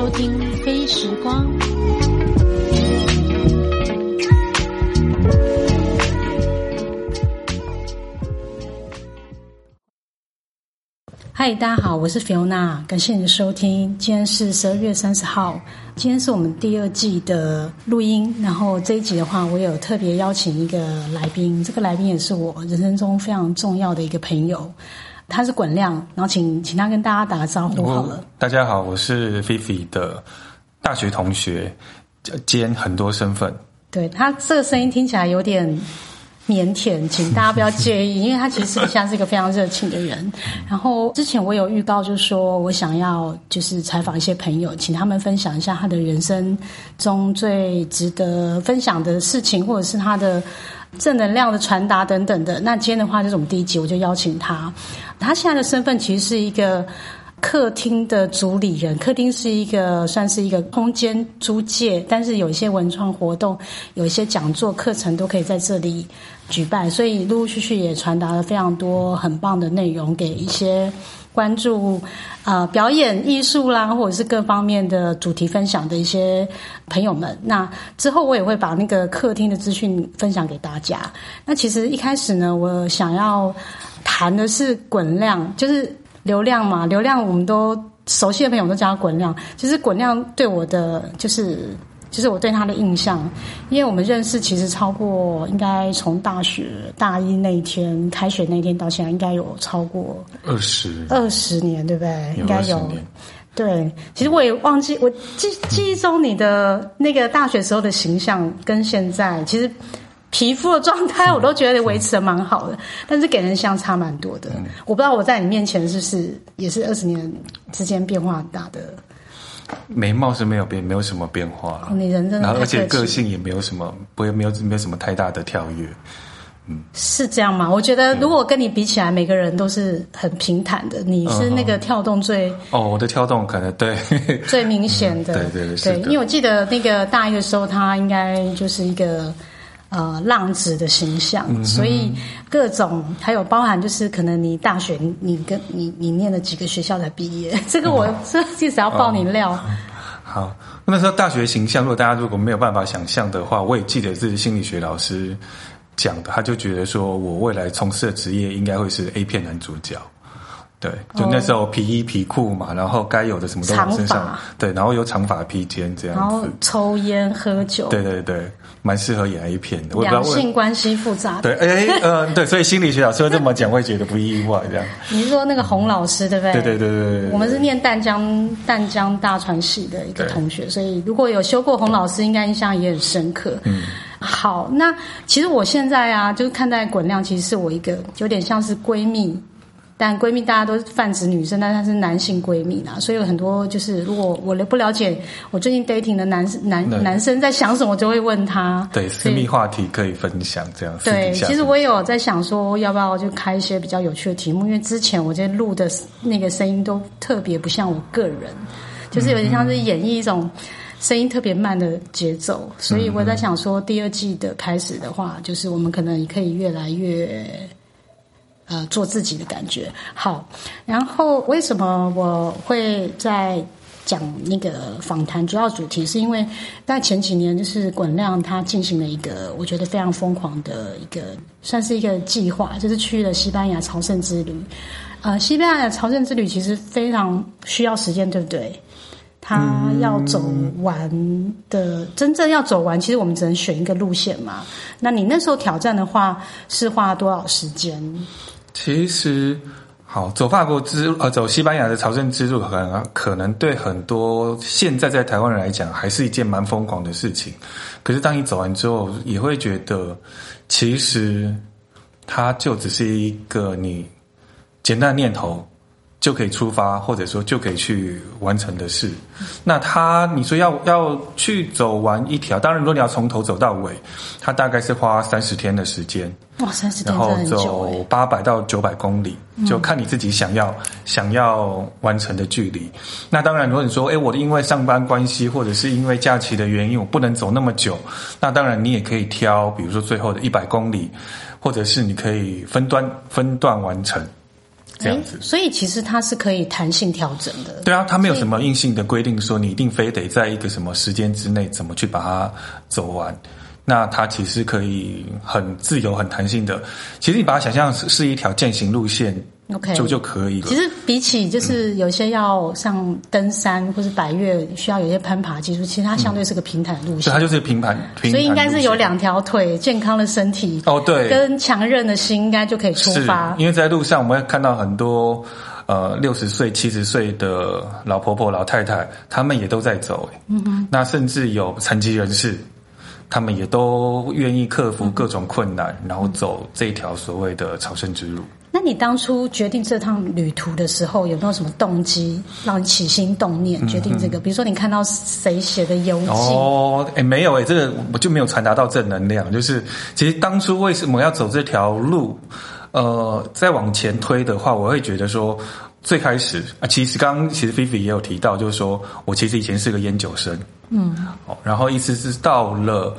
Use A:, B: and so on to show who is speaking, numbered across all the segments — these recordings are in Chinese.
A: 收听《飞时光》。嗨，大家好，我是 Fiona，感谢你的收听。今天是十二月三十号，今天是我们第二季的录音。然后这一集的话，我有特别邀请一个来宾，这个来宾也是我人生中非常重要的一个朋友，他是滚亮。然后请请他跟大家打个招呼好了。
B: 大家好，我是 Fifi 的大学同学，兼很多身份。
A: 对他这个声音听起来有点。腼腆，请大家不要介意，因为他其实像是一个非常热情的人。然后之前我有预告，就是说我想要就是采访一些朋友，请他们分享一下他的人生中最值得分享的事情，或者是他的正能量的传达等等的。那今天的话，就是我们第一集，我就邀请他。他现在的身份其实是一个。客厅的主理人，客厅是一个算是一个空间租借，但是有一些文创活动，有一些讲座课程都可以在这里举办，所以陆陆续续也传达了非常多很棒的内容给一些关注呃表演艺术啦，或者是各方面的主题分享的一些朋友们。那之后我也会把那个客厅的资讯分享给大家。那其实一开始呢，我想要谈的是滚量，就是。流量嘛，流量我们都熟悉的朋友都叫他滚量。其实滚量对我的就是就是我对他的印象，因为我们认识其实超过应该从大学大一那一天开学那天到现在，应该有超过
B: 二十
A: 二十年，对不对？
B: 应该有。
A: 对，其实我也忘记我记记忆中你的那个大学时候的形象跟现在其实。皮肤的状态我都觉得维持的蛮好的，但是给人相差蛮多的。我不知道我在你面前是不是也是二十年之间变化很大的。
B: 眉毛是没有变，没有什么变化。
A: 你人真的，
B: 然后而且个性也没有什么，不会没有没有什么太大的跳跃。
A: 嗯，是这样吗？我觉得如果跟你比起来，每个人都是很平坦的。你是那个跳动最
B: 哦，我的跳动可能对
A: 最明显的，
B: 对对对，
A: 因为我记得那个大一的时候，他应该就是一个。呃，浪子的形象，所以各种还有包含，就是可能你大学你跟你你念了几个学校才毕业，这个我这其实要爆你料。
B: 好，那时候大学形象，如果大家如果没有办法想象的话，我也记得是心理学老师讲的，他就觉得说我未来从事的职业应该会是 A 片男主角。对，就那时候皮衣皮裤嘛，然后该有的什么都在身上，对，然后有长发披肩这样子，然
A: 后抽烟喝酒，
B: 对对对，蛮适合演 A 片的。
A: 两性关系复杂，
B: 对，哎，呃，对，所以心理学老师会这么讲，会觉得不意外这样。
A: 你是说那个洪老师对不对？
B: 对对对对对，
A: 我们是念淡江淡江大传系的一个同学，所以如果有修过洪老师，应该印象也很深刻。嗯，好，那其实我现在啊，就是看待滚亮，其实是我一个有点像是闺蜜。但闺蜜大家都是泛指女生，但她是男性闺蜜啦，所以有很多就是，如果我不了解我最近 dating 的男男男生在想什么，我就会问他。
B: 对，私密话题可以分享这样。
A: 对，其实我也有在想说，要不要就开一些比较有趣的题目，因为之前我在录的那个声音都特别不像我个人，就是有点像是演绎一种声音特别慢的节奏，所以我在想说，第二季的开始的话，就是我们可能可以越来越。呃，做自己的感觉好。然后，为什么我会在讲那个访谈主要主题？是因为在前几年，就是滚亮他进行了一个我觉得非常疯狂的一个，算是一个计划，就是去了西班牙朝圣之旅。呃，西班牙的朝圣之旅其实非常需要时间，对不对？他要走完的，真正要走完，其实我们只能选一个路线嘛。那你那时候挑战的话，是花了多少时间？
B: 其实，好走法国之呃走西班牙的朝圣之路，可能可能对很多现在在台湾人来讲，还是一件蛮疯狂的事情。可是当你走完之后，也会觉得，其实它就只是一个你简单的念头。就可以出发，或者说就可以去完成的事。那他你说要要去走完一条，当然如果你要从头走到尾，他大概是花三十天的时间。
A: 哇，三十天
B: 然后走八百到九百公里，就看你自己想要想要完成的距离。那当然，如果你说，哎，我因为上班关系，或者是因为假期的原因，我不能走那么久，那当然你也可以挑，比如说最后的一百公里，或者是你可以分段分段完成。这样子。
A: 所以其实它是可以弹性调整的。
B: 对啊，它没有什么硬性的规定说你一定非得在一个什么时间之内怎么去把它走完。那它其实可以很自由、很弹性的。其实你把它想象是是一条践行路线
A: ，OK，
B: 就就可以了。
A: 其实比起就是有些要上登山或是百越需要有些攀爬技术，其实它相对是个平坦路线。
B: 它就是平坦，
A: 所以应该是有两条腿、健康的身体
B: 哦，对，
A: 跟强韧的心，应该就可以出发。
B: 因为在路上我们会看到很多呃六十岁、七十岁的老婆婆、老太太，他们也都在走。嗯哼，那甚至有残疾人士。他们也都愿意克服各种困难，然后走这条所谓的朝圣之路。
A: 那你当初决定这趟旅途的时候，有没有什么动机让你起心动念决定这个？比如说，你看到谁写的游记？
B: 哦，哎，没有哎，这个我就没有传达到正能量。就是其实当初为什么要走这条路？呃，再往前推的话，我会觉得说，最开始啊，其实刚刚其实菲菲也有提到，就是说我其实以前是个烟酒生。嗯，哦，然后一直是到了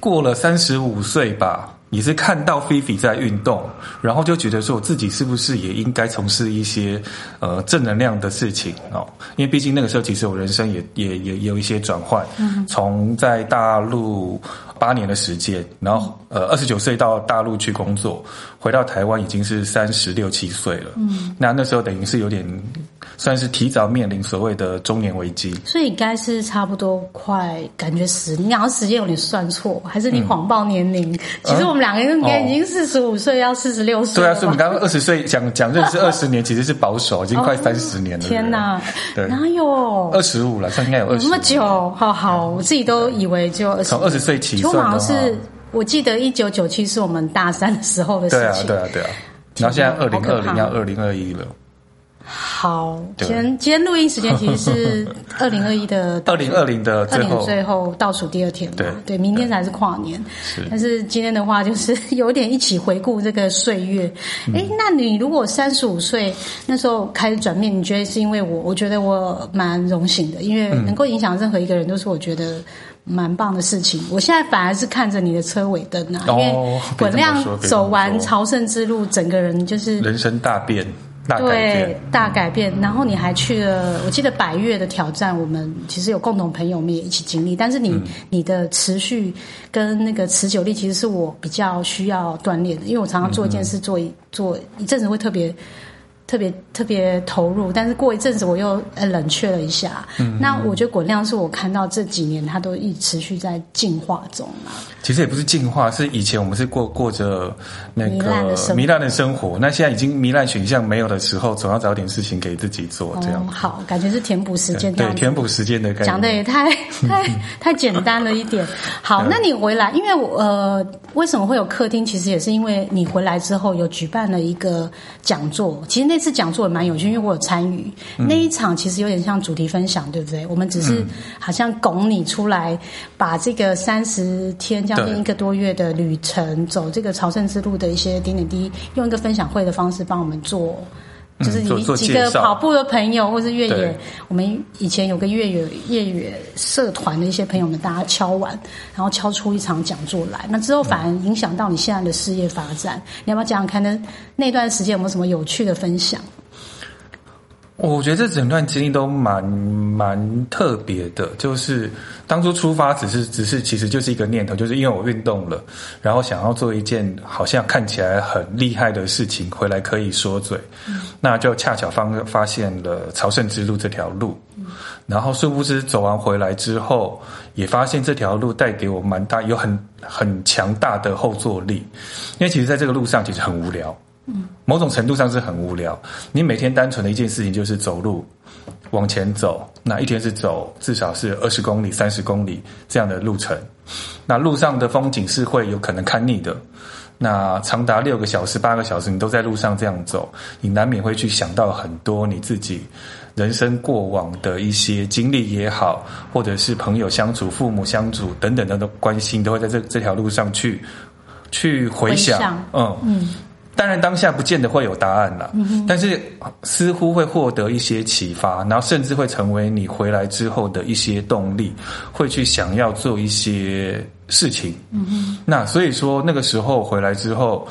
B: 过了三十五岁吧，也是看到菲菲在运动，然后就觉得说我自己是不是也应该从事一些呃正能量的事情哦？因为毕竟那个时候其实我人生也也也有一些转换，从在大陆八年的时间，然后呃二十九岁到大陆去工作，回到台湾已经是三十六七岁了。嗯，那那时候等于是有点。算是提早面临所谓的中年危机，
A: 所以应该是差不多快，感觉十，你好像时间有点算错，还是你谎报年龄？其实我们两个人应该已经四十五岁，要四十六岁。
B: 对啊，所以你刚刚二十岁讲讲认识二十年，其实是保守，已经 快三十年了。
A: 天哪，哪有
B: 二十五了？算应该有二十。
A: 那么久，好好，我自己都以为就。
B: 从二十岁起算
A: 好像是，我记得一九九七是我们大三的时候的事
B: 情。对啊，对啊，对啊。然后现在二零二零要二零二一了。
A: 好，今天今天录音时间其实是 二零二一的
B: 二零二零的
A: 二零最后倒数第二天嘛，对，明天才是跨年。但是今天的话，就是有点一起回顾这个岁月。哎，那你如果三十五岁那时候开始转变，你觉得是因为我？我觉得我蛮荣幸的，因为能够影响任何一个人，都是我觉得蛮棒的事情。我现在反而是看着你的车尾灯啊，因为滚亮走完朝圣之路，整个人就是
B: 人生大变。
A: 对，大改变。然后你还去了，我记得百越的挑战，我们其实有共同朋友，我们也一起经历。但是你你的持续跟那个持久力，其实是我比较需要锻炼的，因为我常常做一件事，做一做一阵子会特别。特别特别投入，但是过一阵子我又呃冷却了一下。嗯，那我觉得滚量是我看到这几年它都一持续在进化中嘛。
B: 其实也不是进化，是以前我们是过过着那个糜烂的生活，那现在已经糜烂选项没有的时候，总要找点事情给自己做。这样
A: 好，感觉是填补时间。
B: 对，填补时间的感觉。
A: 讲的也太太 太简单了一点。好，那你回来，因为我呃，为什么会有客厅？其实也是因为你回来之后有举办了一个讲座。其实那。讲座也蛮有趣，因为我有参与那一场，其实有点像主题分享，对不对？我们只是好像拱你出来，把这个三十天将近一个多月的旅程，走这个朝圣之路的一些点点滴滴，用一个分享会的方式帮我们做。就是你几个跑步的朋友，或是越野，我们以前有个越野越野社团的一些朋友们，大家敲完，然后敲出一场讲座来。那之后反而影响到你现在的事业发展。你要不要讲讲看？那那段时间有没有什么有趣的分享？
B: 我觉得这整段经历都蛮蛮特别的，就是当初出发只是只是其实就是一个念头，就是因为我运动了，然后想要做一件好像看起来很厉害的事情，回来可以说嘴，那就恰巧发发现了朝圣之路这条路，然后殊不知走完回来之后，也发现这条路带给我蛮大有很很强大的后坐力，因为其实在这个路上其实很无聊。嗯，某种程度上是很无聊。你每天单纯的一件事情就是走路往前走，那一天是走至少是二十公里、三十公里这样的路程。那路上的风景是会有可能看腻的。那长达六个小时、八个小时，你都在路上这样走，你难免会去想到很多你自己人生过往的一些经历也好，或者是朋友相处、父母相处等等的关心，都会在这这条路上去去回想。嗯嗯。当然，当下不见得会有答案啦，但是似乎会获得一些启发，然后甚至会成为你回来之后的一些动力，会去想要做一些事情。嗯那所以说，那个时候回来之后，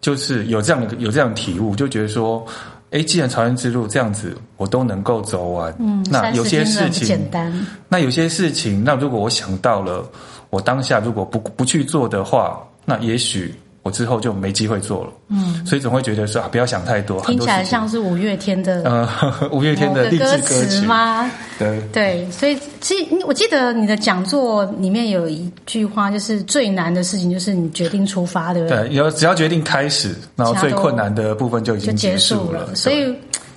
B: 就是有这样的有这样体悟，就觉得说，哎，既然朝圣之路这样子，我都能够走完，嗯，那有些事情
A: 简单，
B: 那有些事情，那如果我想到了，我当下如果不不去做的话，那也许。我之后就没机会做了，嗯，所以总会觉得说啊，不要想太多。
A: 听起来像是五月天的，
B: 呃，五月天的励志歌
A: 词吗？
B: 对
A: 对，所以其实我记得你的讲座里面有一句话，就是最难的事情就是你决定出发，对不对？
B: 对，有只要决定开始，然后最困难的部分就已经结束了，
A: 所以。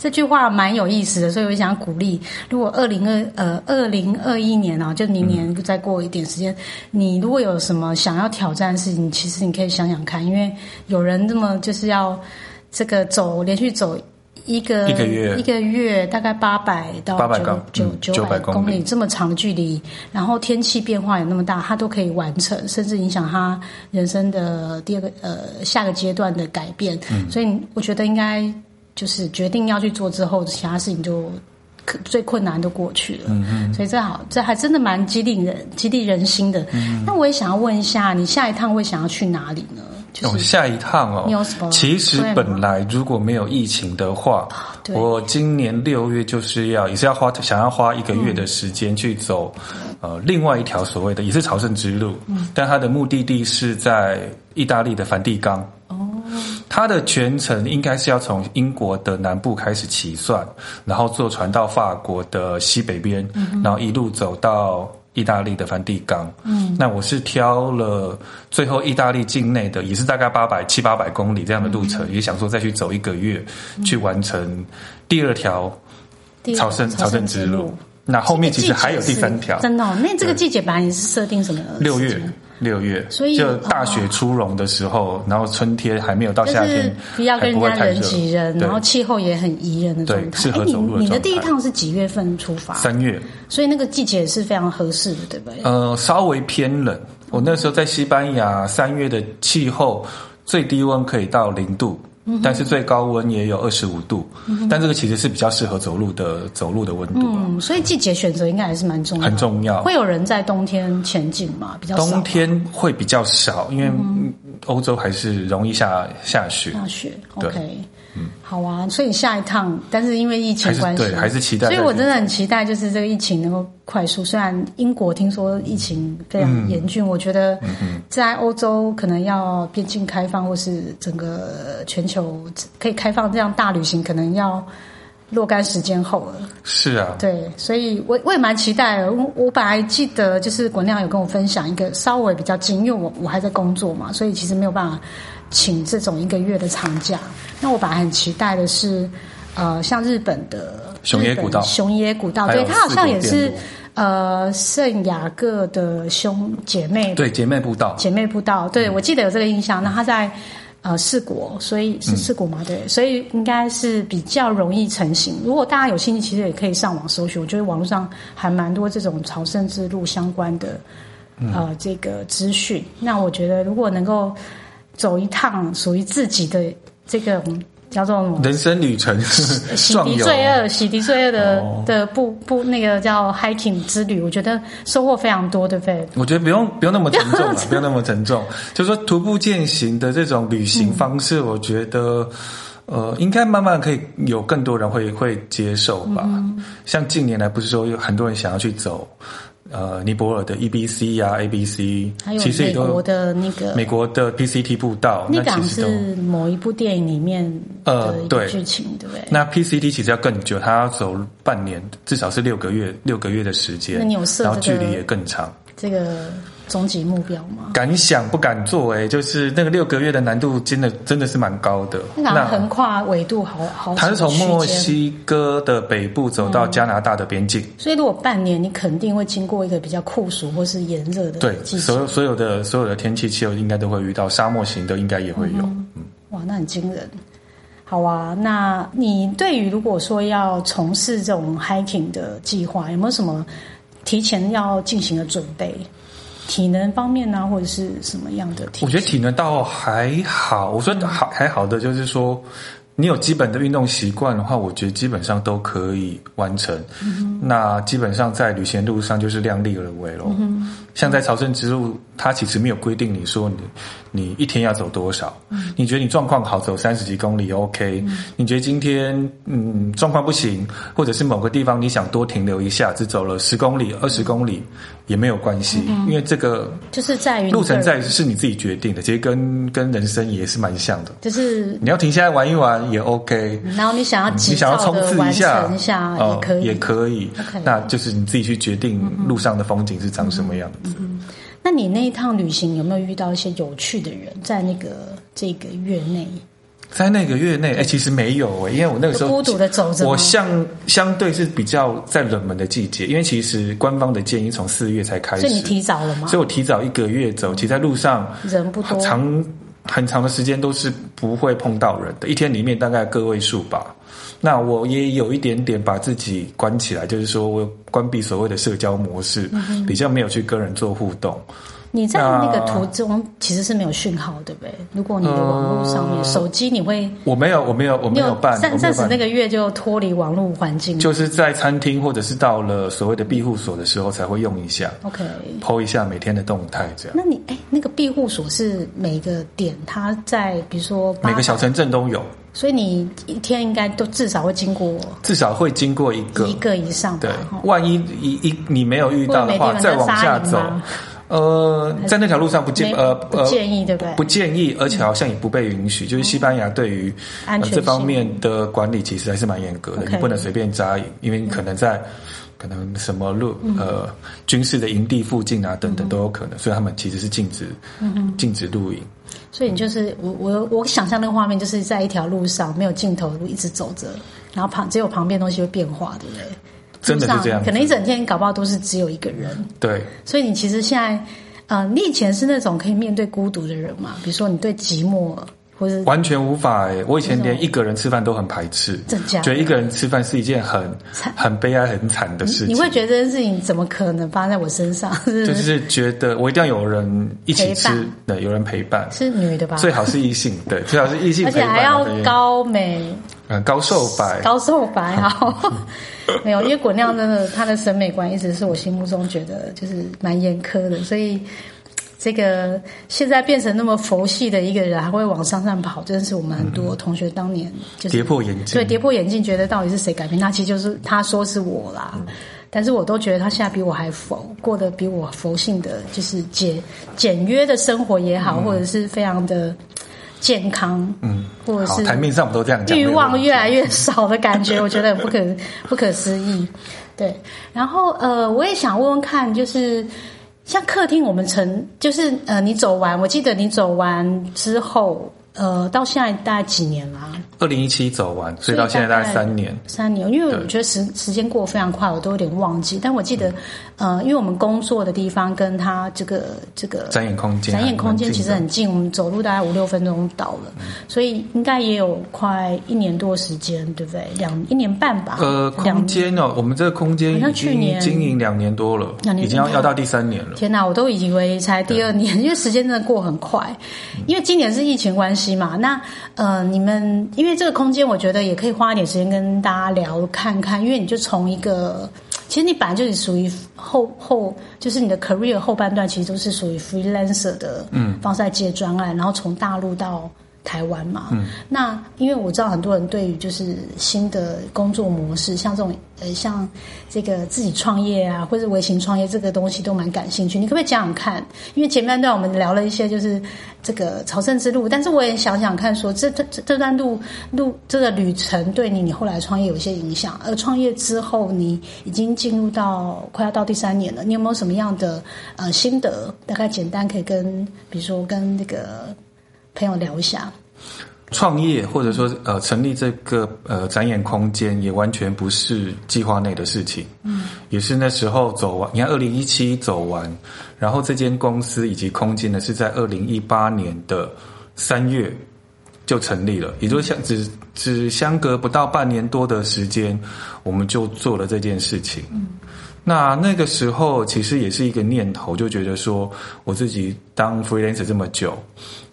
A: 这句话蛮有意思的，所以我想鼓励，如果二零二呃二零二一年啊，就明年再过一点时间，你如果有什么想要挑战的事情，其实你可以想想看，因为有人这么就是要这个走连续走一个
B: 一个月
A: 一个月，大概八百到九九九百公里这么长的距离，然后天气变化也那么大，他都可以完成，甚至影响他人生的第二个呃下个阶段的改变。所以我觉得应该。就是决定要去做之后，其他事情就最困难都过去了。嗯嗯，所以这好，这还真的蛮激励人、激励人心的。嗯那我也想要问一下，你下一趟会想要去哪里呢？
B: 哦，下一趟哦，其实本来如果没有疫情的话，我今年六月就是要也是要花想要花一个月的时间去走呃另外一条所谓的也是朝圣之路，嗯但它的目的地是在意大利的梵蒂冈。哦。它的全程应该是要从英国的南部开始起算，然后坐船到法国的西北边，然后一路走到意大利的梵蒂冈。嗯，那我是挑了最后意大利境内的，也是大概八百七八百公里这样的路程，也想说再去走一个月，去完成第二条朝圣朝圣之路。那后面其实还有第三条，
A: 真的？那这个季节本来你是设定什么？
B: 六月。六月，所以就大雪初融的时候，然后春天还没有到夏天，
A: 不要跟人家人挤人，然后气候也很宜人的状态。
B: 适合走路的
A: 你的第一趟是几月份出发？
B: 三月，
A: 所以那个季节是非常合适的，对不对？
B: 呃，稍微偏冷。我那时候在西班牙，三月的气候最低温可以到零度。但是最高温也有二十五度，但这个其实是比较适合走路的走路的温度
A: 嗯，所以季节选择应该还是蛮重要，
B: 很重要。
A: 会有人在冬天前进吗？比较
B: 冬天会比较少，因为欧洲还是容易下下雪。
A: 下雪，OK。嗯，好啊，所以下一趟，但是因为疫情关系，
B: 对，还是期待。
A: 所以我真的很期待，就是这个疫情能够快速。虽然英国听说疫情非常严峻，我觉得在欧洲可能要边境开放，或是整个全球可以开放这样大旅行，可能要若干时间后了。
B: 是啊，
A: 对，所以我我也蛮期待。我我本来记得就是国亮有跟我分享一个稍微比较近，因为我我还在工作嘛，所以其实没有办法。请这种一个月的长假，那我本来很期待的是，呃，像日本的
B: 熊野古道，
A: 熊野古道，对，它好像也是呃圣雅各的兄姐妹，
B: 对，姐妹步道，
A: 姐妹步道，对我记得有这个印象。那它在呃四国，所以是四国嘛，对，所以应该是比较容易成型。如果大家有兴趣，其实也可以上网搜寻，我觉得网络上还蛮多这种朝圣之路相关的呃这个资讯。那我觉得如果能够。走一趟属于自己的这个叫做？
B: 人生旅程，
A: 洗涤罪恶、洗涤罪恶的的不不那个叫 hiking 之旅，我觉得收获非常多，对不对？
B: 我觉得不用不用那么沉重了，不用那么沉重。就是说徒步践行的这种旅行方式，我觉得呃，应该慢慢可以有更多人会会接受吧。像近年来不是说有很多人想要去走。呃，尼泊尔的 E B C 呀，A B C，
A: 还有美国的那个
B: 美国的 P C T 步道，
A: 那其实是某一部电影里面呃对剧情，对不对？
B: 那 P C T 其实要更久，它要走半年，至少是六个月，六个月的时间。
A: 那你有设
B: 然后距离也更长。
A: 这个。终极目标吗？
B: 敢想不敢做，哎，就是那个六个月的难度，真的真的是蛮高的。
A: 那横跨纬度好好，
B: 它是从墨西哥的北部走到加拿大的边境。
A: 所以如果半年，你肯定会经过一个比较酷暑或是炎热的
B: 对，所有所有的所有的天气气候应该都会遇到，沙漠型的应该也会有。嗯，
A: 哇，那很惊人。好啊，那你对于如果说要从事这种 hiking 的计划，有没有什么提前要进行的准备？体能方面呢，或者是什么样的？
B: 我觉得体能倒还好。我说好还好的，就是说，你有基本的运动习惯的话，我觉得基本上都可以完成。那基本上在旅行路上就是量力而为咯。像在朝圣之路，它其实没有规定你说你你一天要走多少。你觉得你状况好，走三十几公里 OK。你觉得今天嗯状况不行，或者是某个地方你想多停留一下，只走了十公里、二十公里也没有关系，因为这个
A: 就是在于
B: 路程在是你自己决定的，其实跟跟人生也是蛮像的。
A: 就是
B: 你要停下来玩一玩也 OK，
A: 然后你想要
B: 你想要冲刺一下
A: 成一下
B: 呃
A: 也可以，
B: 也可以。那就是你自己去决定路上的风景是长什么样子。
A: 那你那一趟旅行有没有遇到一些有趣的人，在那个这个月内？
B: 在那个月内，哎、其实没有哎、因为我那个时候
A: 孤独的走着
B: 我相相对是比较在冷门的季节，因为其实官方的建议从四月才开始，
A: 所以你提早了吗？
B: 所以我提早一个月走，其实在路上
A: 人不多，
B: 长很长的时间都是不会碰到人的，一天里面大概个位数吧。那我也有一点点把自己关起来，就是说我关闭所谓的社交模式，
A: 嗯
B: 比较没有去跟人做互动。
A: 你在那个途中其实是没有讯号，对不对？如果你的网络上面、
B: 呃
A: 手机，你会
B: 我没有，我没有，我没有办，我
A: 暂暂时那个月就脱离网络环境，
B: 就是在餐厅或者是到了所谓的庇护所的时候才会用一下
A: OK。
B: ，PO 一下每天的动态，这样。
A: 那你哎，那个庇护所是每个点它在，比如说，
B: 每个小城镇都有，
A: 所以你一天应该都至少会经过
B: 至少会经过一个
A: 一。个以上吧
B: 对，万一一一你没有遇到的话，再往下走
A: 吗，
B: 呃，在那条路上不建呃
A: 不
B: 呃
A: 建议对不对
B: 不建议，而且好像也不被允许。就是西班牙对于
A: 安全
B: 呃这方面的管理其实还是蛮严格的，你不能随便扎营，因为你可能在可能什么路
A: 嗯
B: 呃军事的营地附近啊等等都有可能，所以他们其实是禁止
A: 嗯
B: 禁止露营。
A: 所以你就是我我我想象那个画面，就是在一条路上没有尽头的路一直走着，然后旁只有旁边东西会变化，对不对？
B: 真的是这样
A: 可能一整天搞不好都是只有一个人，
B: 对，
A: 所以你其实现在，呃，你以前是那种可以面对孤独的人嘛？比如说你对寂寞，或者
B: 完全无法。哎、我以前连一个人吃饭都很排斥，觉得一个人吃饭是一件很很悲哀、很惨的事情。
A: 你会觉得这件事情怎么可能发生在我身上？是
B: 就是觉得我一定要有人一起吃，对，有人陪伴，
A: 是女的吧？
B: 最好是异性，对，最好是异性 陪伴，
A: 而且还要高美、
B: 嗯高瘦白，
A: 高瘦白 好。没有，因为滚亮真的他的审美观一直是我心目中觉得就是蛮严苛的，所以这个现在变成那么佛系的一个人，还会往上上跑，真的是我们很多同学当年就是
B: 跌破眼镜，
A: 对，跌破眼镜，觉得到底是谁改变他？其实就是他说是我啦，但是我都觉得他现在比我还佛，过得比我佛性的，就是简简约的生活也好，或者是非常的健康，
B: 嗯，
A: 或者是
B: 台面上我们都这样讲，
A: 欲望越来越少的感觉，我觉得很不可不可思议。对，然后呃，我也想问问看，就是像客厅，我们曾就是呃，你走完，我记得你走完之后，呃，到现在大概几年啦、
B: 二零一七走完，所以到现在大概三年。
A: 三年，因为我觉得时时间过得非常快，我都有点忘记。但我记得，呃，因为我们工作的地方跟他这个这个
B: 展演空间
A: 展演空间其实很近，我们走路大概五六分钟到了，所以应该也有快一年多时间，对不对？两一年半吧。
B: 呃，空间哦，我们这个空间
A: 好像
B: 已经
A: 去年
B: 经营两年多了，
A: 两年
B: 已经要要到第三年了。
A: 天哪，我都以为才第二年，因为时间真的过很快。因为今年是疫情关系嘛，那呃，你们因为这个空间，我觉得也可以花一点时间跟大家聊看看，因为你就从一个，其实你本来就是属于后后，就是你的 career 后半段，其实都是属于 freelancer 的嗯方式在接专案，然后从大陆到。台湾嘛，嗯，那因为我知道很多人对于就是新的工作模式，像这种呃，像这个自己创业啊，或者微型创业这个东西都蛮感兴趣。你可不可以讲讲看？因为前半段我们聊了一些就是这个朝圣之路，但是我也想想看说，这这这这段路路这个旅程对你你后来创业有一些影响。而创业之后，你已经进入到快要到第三年了，你有没有什么样的呃心得？大概简单可以跟比如说跟那个朋友聊一下。
B: 创业或者说呃成立这个呃展演空间，也完全不是计划内的事情。嗯，也是那时候走完。你看，二零一七走完，然后这间公司以及空间呢，是在二零一八年的三月就成立了，也就是相只只相隔不到半年多的时间，我们就做了这件事情。嗯。那那个时候其实也是一个念头，就觉得说我自己当 freelancer 这么久，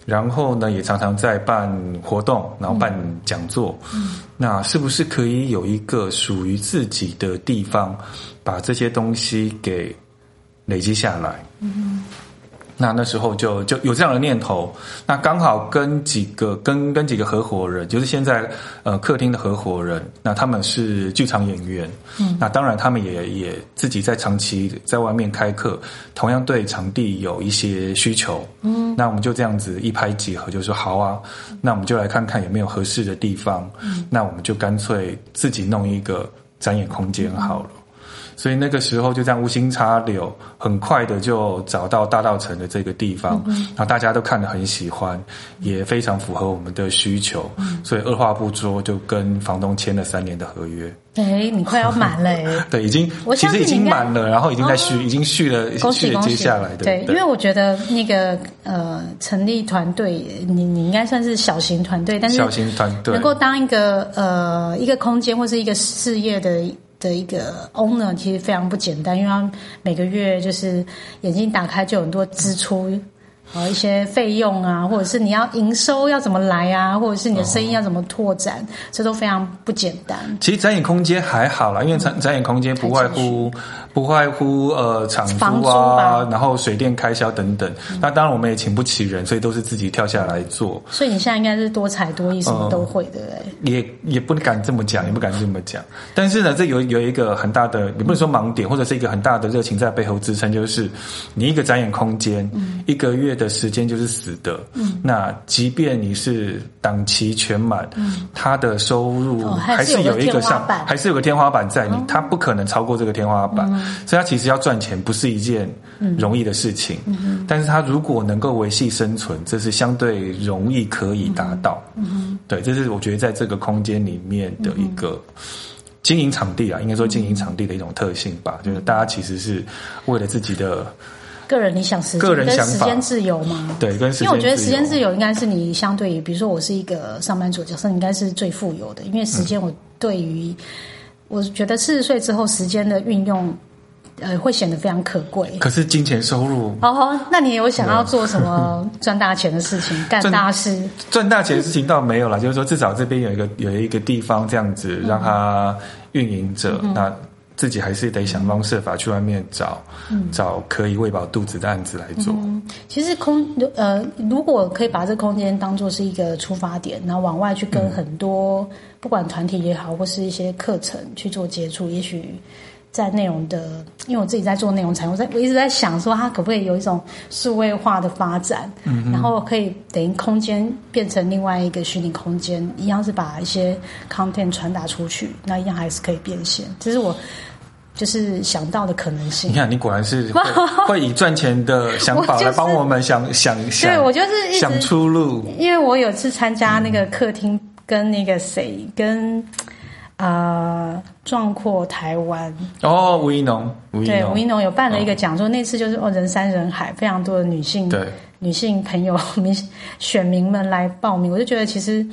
B: 然后呢，也常常在办活动，然后办讲座。嗯，那是不是可以有一个属于自己的地方，把这些东西给累积下来？嗯。那那时候就就有这样的念头，那刚好跟几个跟跟几个合伙人，就是现在呃客厅的合伙人，那他们是剧场演员，嗯，那当然他们也也自己在长期在外面开课，同样对场地有一些需求，嗯，那我们就这样子一拍即合，就说好啊，那我们就来看看有没有合适的地方，嗯，那我们就干脆自己弄一个展演空间好了。所以那个时候就这样无心插柳，很快的就找到大道城的这个地方，然后大家都看得很喜欢，也非常符合我们的需求，所以二话不说就跟房东签了三年的合约。
A: 哎，你快要满了 哎！
B: 对，已经其实已经满了，然后已经在续，已经续了，续了接下来的。
A: 对，因为我觉得那个呃，成立团队，你你应该算是小型团队，但是
B: 小型团队
A: 能够当一个呃一个空间或是一个事业的。的一个 owner 其实非常不简单，因为他每个月就是眼睛打开就有很多支出。呃，一些费用啊，或者是你要营收要怎么来啊，或者是你的生意要怎么拓展，这都非常不简单。
B: 其实展演空间还好啦，因为展展演空间不外乎不外乎呃房租啊，然后水电开销等等。那当然我们也请不起人，所以都是自己跳下来做。
A: 所以你现在应该是多才多艺，什么都会的哎。
B: 也也不敢这么讲，也不敢这么讲。但是呢，这有有一个很大的，也不能说盲点，或者是一个很大的热情在背后支撑，就是你一个展演空间，一个月。的时间就是死的，嗯，那即便你是档期全满，嗯，他的收入还是有一个上，还是有个天花板在你，他不可能超过这个天花板，所以他其实要赚钱不是一件容易的事情，嗯，但是他如果能够维系生存，这是相对容易可以达到，嗯，对，这是我觉得在这个空间里面的一个经营场地啊，应该说经营场地的一种特性吧，就是大家其实是为了自己的。
A: 个人理想时间跟时间自由吗？
B: 对，跟
A: 因为我觉得时间自由应该是你相对于，比如说我是一个上班族角色，应该是最富有的，因为时间我对于我觉得四十岁之后时间的运用，呃，会显得非常可贵。
B: 可是金钱收入
A: 哦，那你有想要做什么 赚大钱的事情，干大事？
B: 赚大钱的事情倒没有了，就是说至少这边有一个有一个地方这样子让它运营着那。自己还是得想方设法去外面找，找可以喂饱肚子的案子来做。
A: 其实空呃，如果可以把这空间当做是一个出发点，然后往外去跟很多不管团体也好，或是一些课程去做接触，也许在内容的，因为我自己在做内容产业，我在我一直在想说，它可不可以有一种数位化的发展，然后可以等于空间变成另外一个虚拟空间，一样是把一些 content 传达出去，那一样还是可以变现。这是我。就是想到的可能性。
B: 你看，你果然是 会以赚钱的想法来帮我们想想想。
A: 对我就是
B: 想出路。
A: 因为我有次参加那个客厅，跟那个谁，跟啊壮阔台湾
B: 哦，吴一农，
A: 对吴一农有办了一个讲座，那次就是哦人山人海，非常多的女性
B: 对
A: 女性朋友民选民们来报名，我就觉得其实。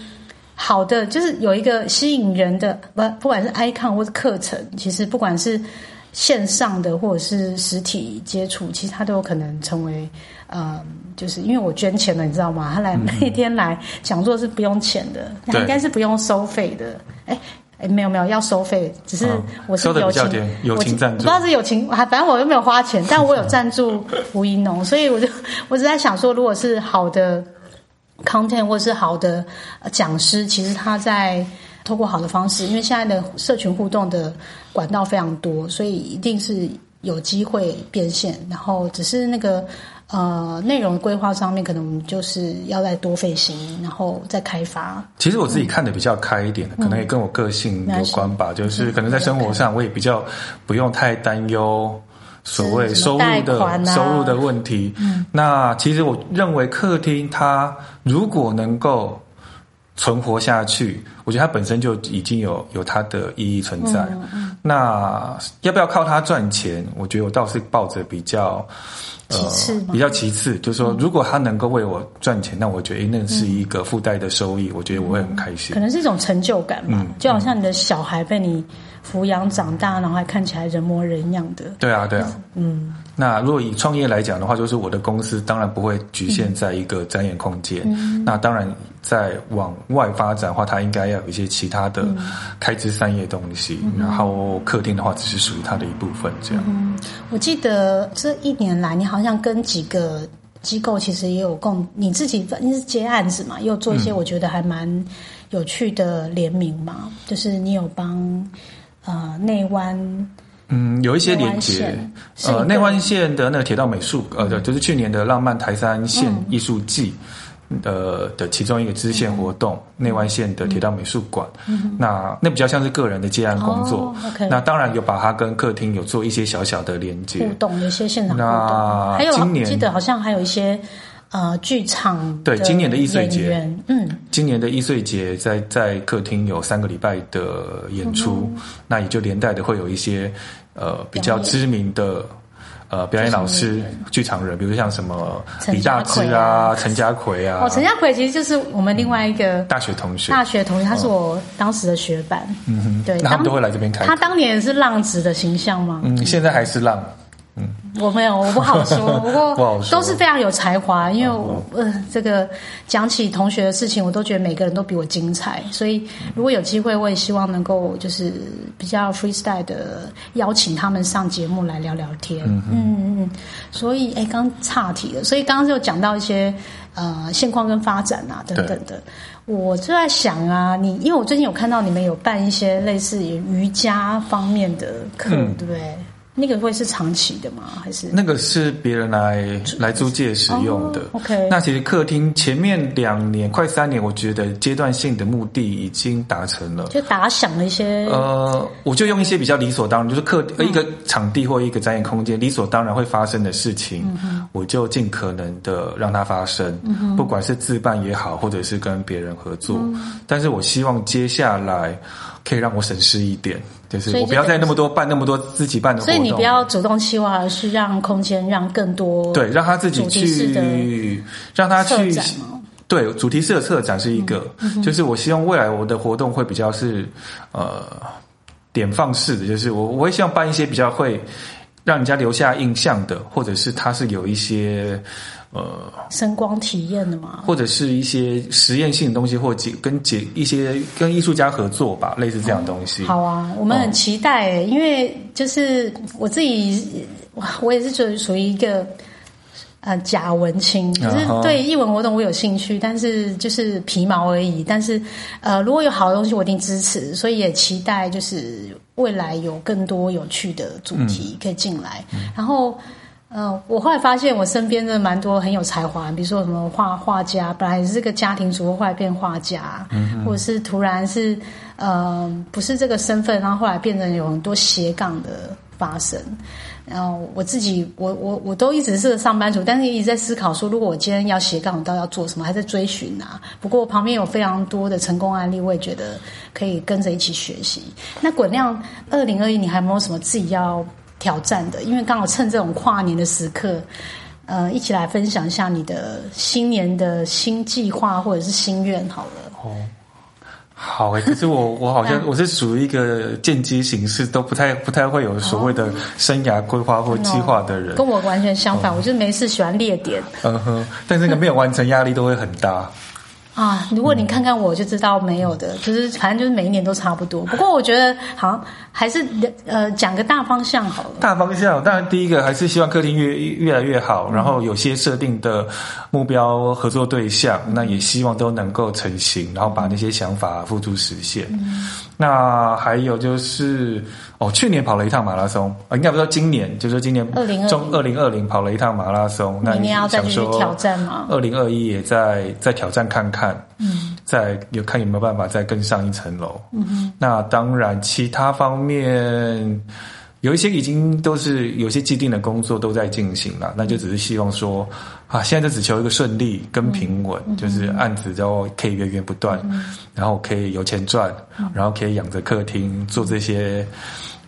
A: 好的，就是有一个吸引人的，不不管是 icon 或是课程，其实不管是线上的或者是实体接触，其实它都有可能成为，嗯，就是因为我捐钱了，你知道吗？他来那 天来讲座是不用钱的，应该是不用收费的。哎哎，没有没有要收费，只是我是友情
B: 友情赞助，
A: 不知道是友情，还反正我又没有花钱，但我有赞助 吴一农，所以我就我只在想说，如果是好的。content 或是好的讲师，其实他在透过好的方式，因为现在的社群互动的管道非常多，所以一定是有机会变现。然后只是那个呃内容规划上面，可能我们就是要再多费心，然后再开发。
B: 其实我自己看的比较开一点，可能也跟我个性有关吧。就是可能在生活上，我也比较不用太担忧。所谓收入的收入的问题，那其实我认为客厅它如果能够存活下去，我觉得它本身就已经有有它的意义存在。那要不要靠它赚钱？我觉得我倒是抱着比较。
A: 其次，
B: 比较其次，就是说，如果它能够为我赚钱，那我觉得那是一个附带的收益，我觉得我会很开心。
A: 可能是一种成就感吧，就好像你的小孩被你抚养长大，然后还看起来人模人样的。
B: 对啊，对啊，嗯。那如果以创业来讲的话，就是我的公司当然不会局限在一个展演空间。那当然，在往外发展的话，它应该要有一些其他的开枝散叶东西。然后客厅的话，只是属于它的一部分。这样。
A: 我记得这一年来，你好像跟几个机构其实也有共，你自己你是接案子嘛，又做一些我觉得还蛮有趣的联名嘛。就是你有帮呃内湾。
B: 嗯，有一些连接，呃，内湾线的那个铁道美术，呃，对，就是去年的浪漫台山线艺术季，呃的其中一个支线活动，内湾线的铁道美术馆，嗯。那那比较像是个人的接案工作，那当然有把它跟客厅有做一些小小的连接。
A: 互动，有些现场互动，还有今年记得好像还有一些。呃，剧场
B: 对今年的易碎节，嗯，今年的易碎节在在客厅有三个礼拜的演出，那也就连带的会有一些呃比较知名的呃表演老师、剧场人，比如像什么李大芝啊、陈家奎啊。
A: 哦，陈家奎其实就是我们另外一个
B: 大学同学，
A: 大学同学，他是我当时的学伴。嗯哼，对，
B: 他们都会来这边看。
A: 他当年是浪子的形象吗？
B: 嗯，现在还是浪。
A: 我没有，我不好说。不过都是非常有才华，因为我呃，这个讲起同学的事情，我都觉得每个人都比我精彩。所以如果有机会，我也希望能够就是比较 freestyle 的邀请他们上节目来聊聊天。嗯嗯嗯。所以哎，刚岔题了。所以刚刚就讲到一些呃现况跟发展啊等等的。我就在想啊，你因为我最近有看到你们有办一些类似于瑜伽方面的课，对不对？那个会是长期的吗？还是
B: 那个是别人来来租借使用的
A: ？OK。
B: 那其实客厅前面两年快三年，我觉得阶段性的目的已经达成了，
A: 就打响了一些。
B: 呃，我就用一些比较理所当然，就是客一个场地或一个展演空间理所当然会发生的事情，我就尽可能的让它发生，不管是自办也好，或者是跟别人合作。但是我希望接下来可以让我省事一点。就是我不要再那么多办那么多自己办的活
A: 动，所以你不要主动期望，而是让空间让更多
B: 对，让他自己去，让他去对主题式的策展是一个，就是我希望未来我的活动会比较是呃点放式的，就是我我会希望办一些比较会让人家留下印象的，或者是它是有一些。
A: 呃，声光体验的嘛，
B: 或者是一些实验性的东西，或解跟解一些跟艺术家合作吧，类似这样东西。
A: 好啊，我们很期待，因为就是我自己，我也是属属于一个呃假文青，可是对艺文活动我有兴趣，但是就是皮毛而已。但是呃，如果有好的东西，我一定支持，所以也期待就是未来有更多有趣的主题可以进来，然后。嗯，我后来发现我身边的蛮多很有才华，比如说什么画画家，本来是个家庭主妇，后来变画家，或者是突然是呃不是这个身份，然后后来变成有很多斜杠的发生。然后我自己，我我我都一直是个上班族，但是一直在思考说，如果我今天要斜杠，我到底要做什么？还在追寻啊。不过旁边有非常多的成功案例，我也觉得可以跟着一起学习。那滚亮二零二一，你还有没有什么自己要？挑战的，因为刚好趁这种跨年的时刻，呃，一起来分享一下你的新年的新计划或者是心愿，好了。哦，
B: 好诶，可是我 我好像我是属于一个间接形式，都不太不太会有所谓的生涯规划或计划的人。
A: 跟我完全相反，我就是没事喜欢列点。
B: 嗯哼，但这个没有完成，压力都会很大。
A: 啊，如果你看看我就知道没有的，就是反正就是每一年都差不多。不过我觉得好像还是呃讲个大方向好了。
B: 大方向，当然第一个还是希望客厅越越来越好，然后有些设定的目标合作对象，那也希望都能够成型，然后把那些想法付诸实现。那还有就是哦，去年跑了一趟马拉松啊，应该不知道今年，就是今年中二零二零跑了一趟马拉松，
A: 那你要再去挑战吗？
B: 二零二一也在在挑战看看，嗯，再有看有没有办法再更上一层楼。嗯哼，那当然其他方面，有一些已经都是有些既定的工作都在进行了，那就只是希望说啊，现在就只求一个顺利跟平稳，就是案子都可以源源不断，然后可以有钱赚，然后可以养着客厅做这些。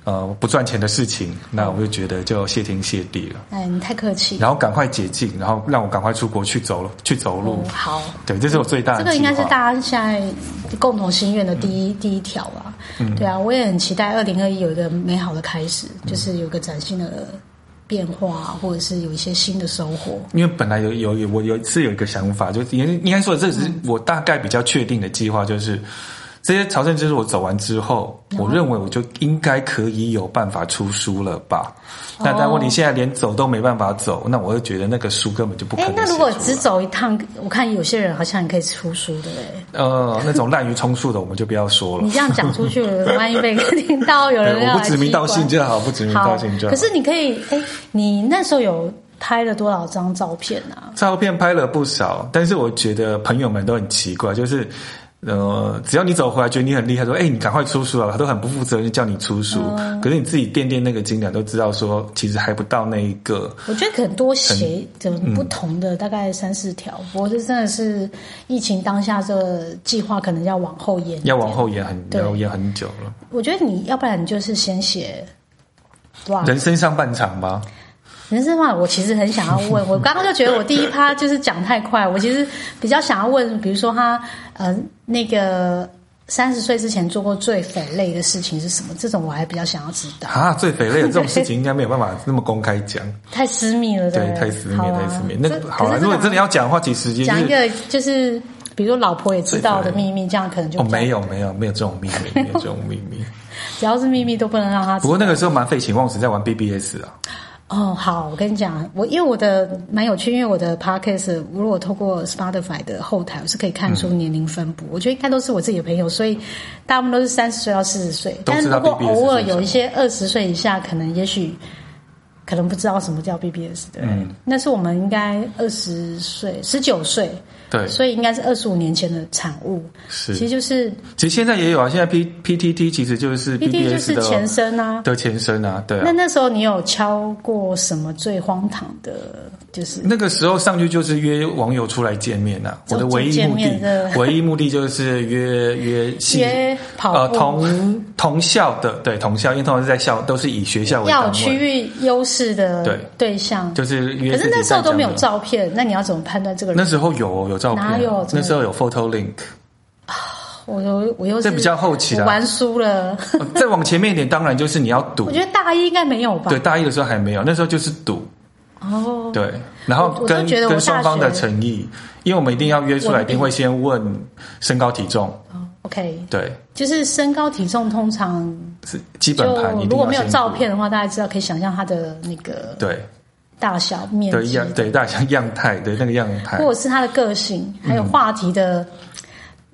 B: 呃，不赚钱的事情，那我就觉得就谢天谢地了。
A: 哎，你太客气。
B: 然后赶快解禁，然后让我赶快出国去走了，去走路。
A: 好，
B: 对，这是我最大的。
A: 这个应该是大家现在共同心愿的第一第一条吧。嗯，对啊，我也很期待二零二一有一个美好的开始，就是有个崭新的变化，或者是有一些新的收获。
B: 因为本来有有有我有是有一个想法，就应应该说这只是我大概比较确定的计划，就是。这些朝圣之路我走完之后，我认为我就应该可以有办法出书了吧？那但问题现在连走都没办法走，那我就觉得那个书根本就不可能。
A: 那如果只走一趟，我看有些人好像也可以出书的嘞。
B: 呃，那种滥竽充数的我们就不要说了。
A: 你这样讲出去，万一被 听到有人
B: 我不指名道姓就好，不指名道姓就好。
A: 可是你可以，哎，你那时候有拍了多少张照片啊？
B: 照片拍了不少，但是我觉得朋友们都很奇怪，就是。呃，只要你走回来，觉得你很厉害，说：“哎，你赶快出书啊！”他都很不负责任，叫你出书。可是你自己掂掂那个斤两，都知道说，其实还不到那一个。
A: 我觉得可能多写的不同的，大概三四条。我这真的是疫情当下，这个计划可能要往后延，
B: 要往后延很，要延很久了。
A: 我觉得你要不然你就是先写，
B: 人生上半场吧。
A: 人生话，我其实很想要问。我刚刚就觉得我第一趴就是讲太快，我其实比较想要问，比如说他呃那个三十岁之前做过最匪类的事情是什么？这种我还比较想要知道。
B: 啊，最匪类的这种事情应该没有办法那么公开讲，
A: 太私密了，
B: 对，太私密，太私密。那好了，如果真的要讲的话，其实
A: 讲一个就是，比如说老婆也知道的秘密，这样可能就
B: 哦，没有没有没有这种秘密，没有这种秘密，
A: 只要是秘密都不能让他。
B: 不过那个时候蛮废寝忘食，在玩 BBS 啊。
A: 哦，好，我跟你讲，我因为我的蛮有趣，因为我的 podcast 如果透过 Spotify 的后台，我是可以看出年龄分布。我觉得应该都是我自己的朋友，所以大部分都是三十岁到四十岁。但如果偶尔有一些二十岁以下，可能也许可能不知道什么叫 BBS 对，那是我们应该二十岁、十九岁。
B: 对，
A: 所以应该是二十五年前的产物。
B: 是，
A: 其实就是，
B: 其实现在也有啊。现在 P P T T 其实就是
A: P T 就是前身啊，
B: 的前身啊。对。
A: 那那时候你有敲过什么最荒唐的？就是
B: 那个时候上去就是约网友出来见面呐。我的唯一目的，唯一目的就是约约
A: 约跑呃
B: 同同校的对同校，因为通常是在校都是以学校为
A: 要区域优势的
B: 对
A: 对象，
B: 就是约。
A: 可是那时候都没有照片，那你要怎么判断这个人？
B: 那时候有有。
A: 哪有？
B: 那时候有 photo link
A: 啊！我又我又
B: 这比较后期了，
A: 玩输了。
B: 再往前面一点，当然就是你要赌。
A: 我觉得大一应该没有吧？
B: 对，大一的时候还没有，那时候就是赌。
A: 哦，
B: 对，然后跟跟双方的诚意，因为我们一定要约出来，一定会先问身高体重。
A: OK，
B: 对，
A: 就是身高体重通常
B: 是基本盘。
A: 如果没有照片的话，大家知道可以想象他的那个
B: 对。
A: 大小面
B: 积，对大小样态对那个样态，
A: 或者是他的个性，还有话题的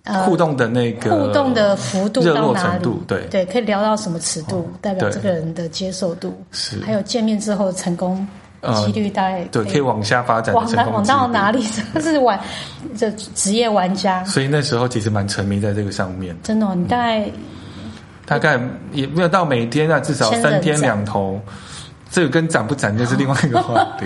B: 呃互动的那个
A: 互动的幅度到哪里？
B: 对
A: 对，可以聊到什么尺度，代表这个人的接受度
B: 是。
A: 还有见面之后成功几率大概
B: 对，可以往下发展，
A: 往往到哪里？是玩这职业玩家，
B: 所以那时候其实蛮沉迷在这个上面。
A: 真的，你大概
B: 大概也没有到每天啊，至少三天两头。这个跟攒不攒就是另外一个话 题。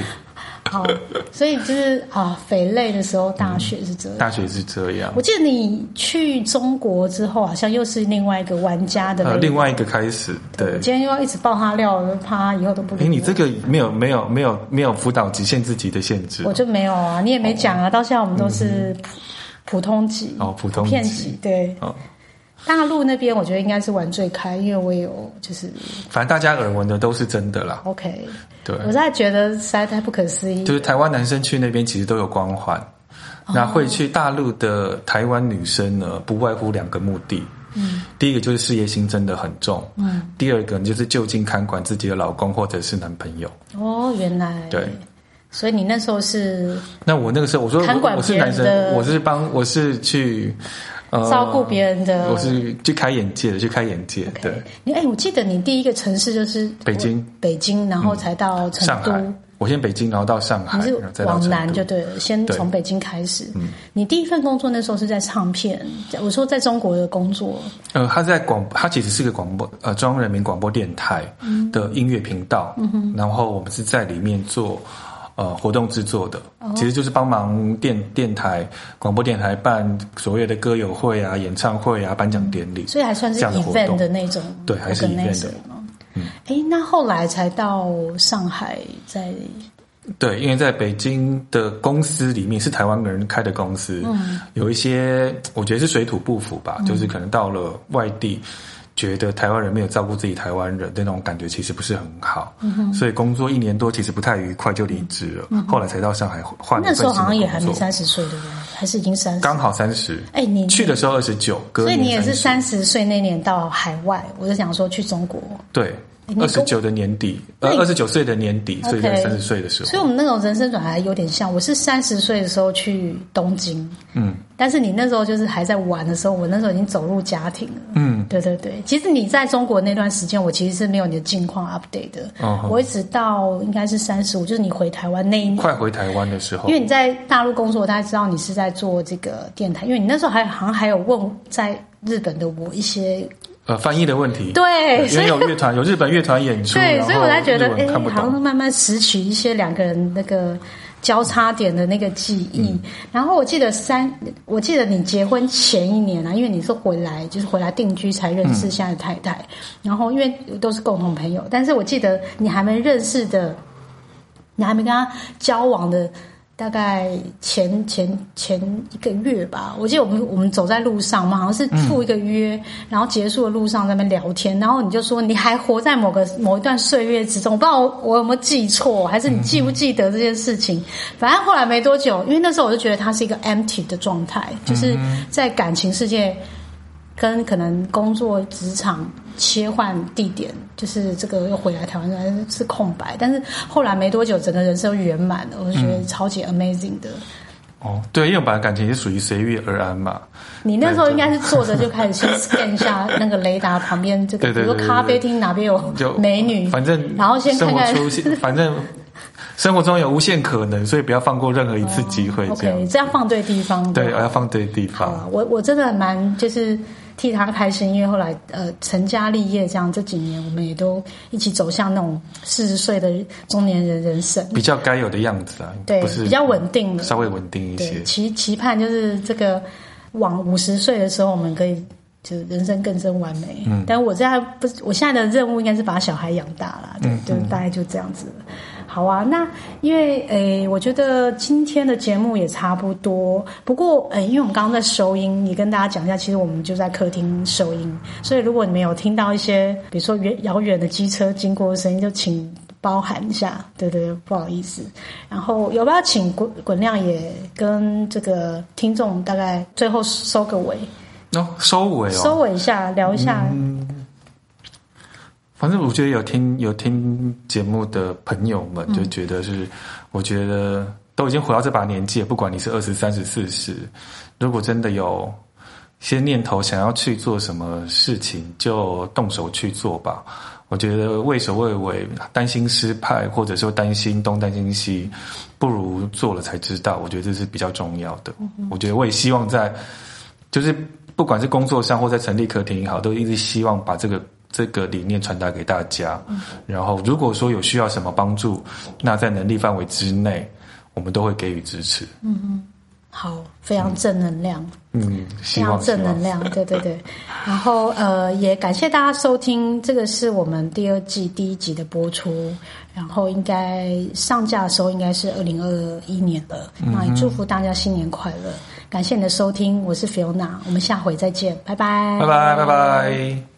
A: 好，所以就是啊，肥累的时候，大学是这样。
B: 大学是这样。
A: 我记得你去中国之后，好像又是另外一个玩家的。
B: 呃，另外一个开始。对。
A: 今天又要一直爆他料，怕他以后都不。
B: 哎，你这个没有没有没有没有辅导极限自己的限制。
A: 我就没有啊，你也没讲啊。到现在我们都是普普通级
B: 哦，普通
A: 级对。哦。大陆那边我觉得应该是玩最开，因为我有就是，
B: 反正大家耳闻的都是真的啦。
A: OK，
B: 对，
A: 我在觉得实在太不可思议。
B: 就是台湾男生去那边其实都有光环，那会去大陆的台湾女生呢，不外乎两个目的。嗯，第一个就是事业心真的很重。嗯，第二个就是就近看管自己的老公或者是男朋友。
A: 哦，原来
B: 对，
A: 所以你那时候是？
B: 那我那个时候我说我是男生，我是帮我是去。
A: 照顾别人的，
B: 我是去开眼界的，去开眼界。对，
A: 你哎，我记得你第一个城市就是
B: 北京，
A: 北京，然后才到成都，
B: 我先北京，然后到上海，
A: 你是往南就对了，先
B: 对
A: 从北京开始。嗯，你第一份工作那时候是在唱片，我说在中国的工作，
B: 呃，他在广，他其实是个广播，呃，中央人民广播电台的音乐频道，嗯哼、然后我们是在里面做呃活动制作的，
A: 哦。
B: 其实就是帮忙电电台、广播电台办所谓的歌友会啊、演唱会啊、颁奖典礼，
A: 所以还算是 event 的那种，
B: 对还是 event 的。
A: 吗？嗯，哎，那后来才到上海，在
B: 对，因为在北京的公司里面是台湾人开的公司，嗯，有一些我觉得是水土不服吧，就是可能到了外地，觉得台湾人没有照顾自己台湾人的那种感觉，其实不是很好，嗯、所以工作一年多其实不太愉快，就离职了。后来才到上海换
A: 那时候好像也还没三十岁，对不对？还是已经三十？
B: 刚好三十。
A: 哎，你
B: 去的时候二十九，
A: 所以你也是三十岁那年到海外，我就想说去中国。
B: 对二十九的年底，呃二十九岁的年底，所以在三十岁的时候，
A: 所以我们那种人生转还有点像，我是三十岁的时候去东京，
B: 嗯
A: 但是你那时候就是还在玩的时候，我那时候已经走入家庭了。
B: 嗯，
A: 对对对，其实你在中国那段时间，我其实是没有你的近况 update 的。
B: 哦
A: 我一直到应该是三十五，就是你回台湾那一年，
B: 快回台湾的时候
A: 因，为你在大陆工作，大家知道你是在做这个电台，因为你那时候还好像还有问在日本的我一些
B: 呃，翻译的问题，
A: 对，
B: 因为
A: 所以
B: 有乐团，有日本乐团演出，
A: 对，所以我才觉得，哎。好像慢慢拾取一些两个人那个交叉点的那个记忆。
B: 嗯
A: 然后我记得三，我记得你结婚前一年啊，因为你是回来就是回来定居才认识现在的太太，然后因为都是共同朋友，但是我记得你还没认识的，你还没跟他交往的。大概前前前一个月吧，我记得我们我们走在路上，我们好像是赴一个约，然后结束的路上在那边聊天，然后你就说你还活在某个某一段岁月之中，我不知道我我有没有记错，还是你记不记得这件事情？反正后来没多久，因为那时候我就觉得他是一个 empty 的状态，就是在感情世界跟可能工作职场切换地点，就是这个又回来台湾是空白，但是后来没多久，整个人生圆满了，我就觉得超级 amazing 的。
B: 哦，对，因为我本来感情是属于随遇而安嘛，
A: 你那时候应该是坐着就开始先 scan 一下那个雷达旁边这个，比如说咖啡厅哪边有
B: 就
A: 美女，
B: 反正
A: 然后先看看
B: 反正生活中有无限可能，所以不要放过任何一次机会，这样
A: OK，这样放对地方。
B: 对，
A: 吧
B: 要放对地方。
A: 啊，我我真的蛮就是替他开心，因为后来呃成家立业这样这几年，我们也都一起走向那种四十岁的中年人人生。
B: 比较该有的样子啊，
A: 对
B: 不是
A: 比较稳定了
B: 稍微稳定一
A: 对，
B: 些。
A: 期期盼就是这个往五十岁的时候，我们可以就是人生更臻完美。嗯，但我现在不是，我现在的任务应该是把小孩养大了，对，就大概就这样子。好啊，那因为诶，我觉得今天的节目也差不多。不过诶，因为我们刚刚在收音，你跟大家讲一下，其实我们就在客厅收音，所以如果你们有听到一些，比如说远遥远的机车经过的声音，就请包含一下，对对对，不好意思。然后要不要请滚滚亮也跟这个听众大概最后收个尾，
B: 哦，收尾
A: 收
B: 哦，
A: 尾一下，聊一下。
B: 反正我觉得有听有听节目的朋友们
A: 嗯
B: 就觉得是，我觉得都已经活到这把年纪，不管你是二十三十四十，如果真的有些念头想要去做什么事情，就动手去做吧。我觉得畏首畏尾，担心失败，或者说担心东担心西，不如做了才知道。我觉得这是比较重要的。我觉得我也希望在，就是不管是工作上或在成立客厅也好，都一直希望把这个这个理念传达给大家。然后如果说有需要什么帮助，那在能力范围之内，我们都会给予支持。
A: 嗯好，非常正能量。
B: 嗯，
A: 非常正能量，对对对。然后呃，也感谢大家收听，这个是我们第二季第一集的播出，然后应该上架的时候应该是二零二一年了。那也祝福大家新年快乐，感谢你的收听，我是 Fiona，我们下回再见，拜拜，
B: 拜拜拜拜。